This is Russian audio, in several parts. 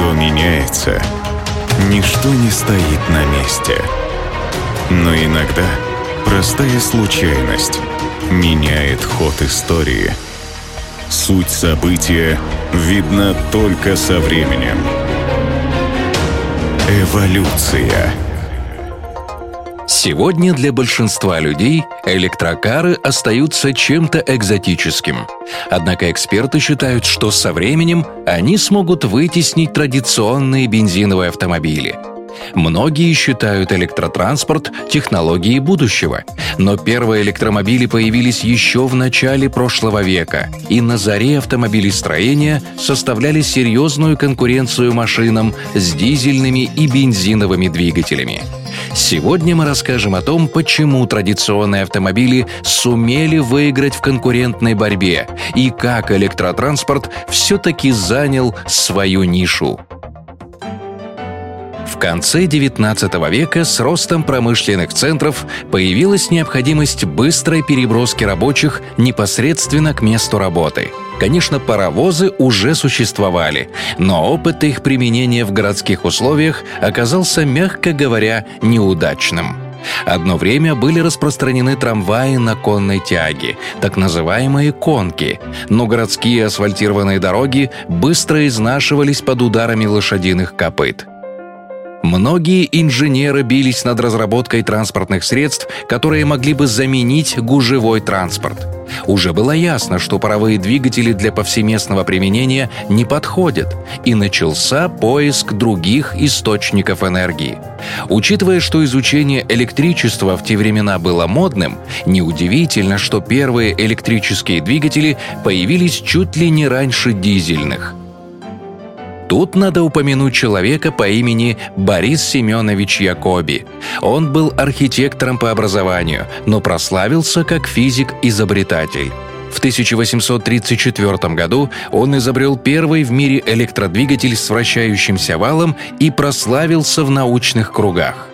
Все меняется. Ничто не стоит на месте. Но иногда простая случайность меняет ход истории. Суть события видна только со временем. Эволюция. Сегодня для большинства людей электрокары остаются чем-то экзотическим. Однако эксперты считают, что со временем они смогут вытеснить традиционные бензиновые автомобили – Многие считают электротранспорт технологией будущего, но первые электромобили появились еще в начале прошлого века и на заре автомобилестроения составляли серьезную конкуренцию машинам с дизельными и бензиновыми двигателями. Сегодня мы расскажем о том, почему традиционные автомобили сумели выиграть в конкурентной борьбе и как электротранспорт все-таки занял свою нишу конце XIX века с ростом промышленных центров появилась необходимость быстрой переброски рабочих непосредственно к месту работы. Конечно, паровозы уже существовали, но опыт их применения в городских условиях оказался, мягко говоря, неудачным. Одно время были распространены трамваи на конной тяге, так называемые «конки», но городские асфальтированные дороги быстро изнашивались под ударами лошадиных копыт. Многие инженеры бились над разработкой транспортных средств, которые могли бы заменить гужевой транспорт. Уже было ясно, что паровые двигатели для повсеместного применения не подходят, и начался поиск других источников энергии. Учитывая, что изучение электричества в те времена было модным, неудивительно, что первые электрические двигатели появились чуть ли не раньше дизельных. Тут надо упомянуть человека по имени Борис Семенович Якоби. Он был архитектором по образованию, но прославился как физик-изобретатель. В 1834 году он изобрел первый в мире электродвигатель с вращающимся валом и прославился в научных кругах.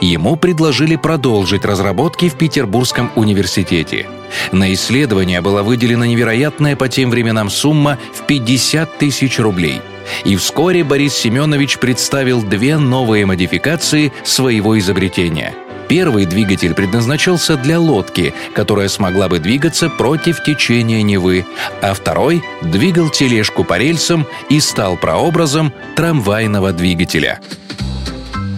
Ему предложили продолжить разработки в Петербургском университете. На исследование была выделена невероятная по тем временам сумма в 50 тысяч рублей – и вскоре Борис Семенович представил две новые модификации своего изобретения. Первый двигатель предназначался для лодки, которая смогла бы двигаться против течения Невы, а второй двигал тележку по рельсам и стал прообразом трамвайного двигателя.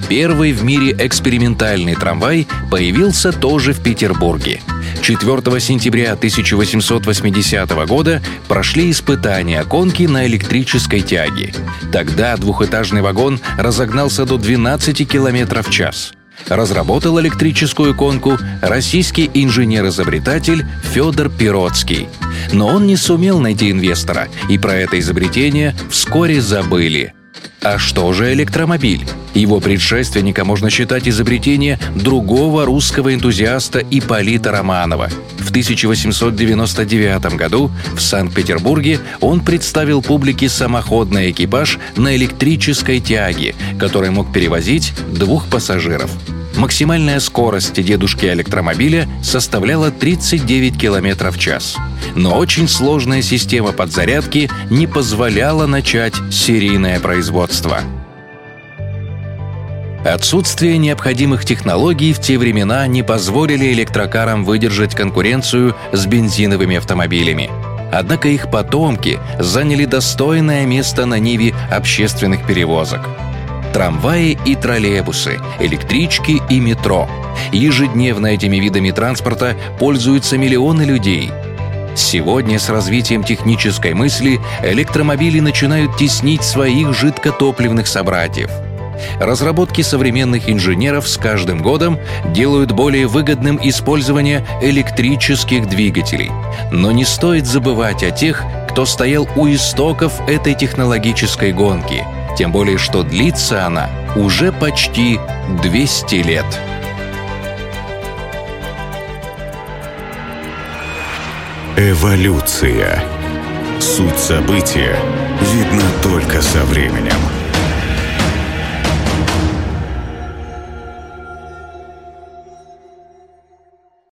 Первый в мире экспериментальный трамвай появился тоже в Петербурге. 4 сентября 1880 года прошли испытания конки на электрической тяге. Тогда двухэтажный вагон разогнался до 12 км в час. Разработал электрическую конку российский инженер-изобретатель Федор Пироцкий. Но он не сумел найти инвестора, и про это изобретение вскоре забыли. А что же электромобиль? Его предшественника можно считать изобретение другого русского энтузиаста Ипполита Романова. В 1899 году в Санкт-Петербурге он представил публике самоходный экипаж на электрической тяге, который мог перевозить двух пассажиров. Максимальная скорость дедушки электромобиля составляла 39 км в час. Но очень сложная система подзарядки не позволяла начать серийное производство. Отсутствие необходимых технологий в те времена не позволили электрокарам выдержать конкуренцию с бензиновыми автомобилями. Однако их потомки заняли достойное место на ниве общественных перевозок – трамваи и троллейбусы, электрички и метро. Ежедневно этими видами транспорта пользуются миллионы людей. Сегодня с развитием технической мысли электромобили начинают теснить своих жидкотопливных собратьев. Разработки современных инженеров с каждым годом делают более выгодным использование электрических двигателей. Но не стоит забывать о тех, кто стоял у истоков этой технологической гонки – тем более, что длится она уже почти 200 лет. Эволюция. Суть события видна только со временем.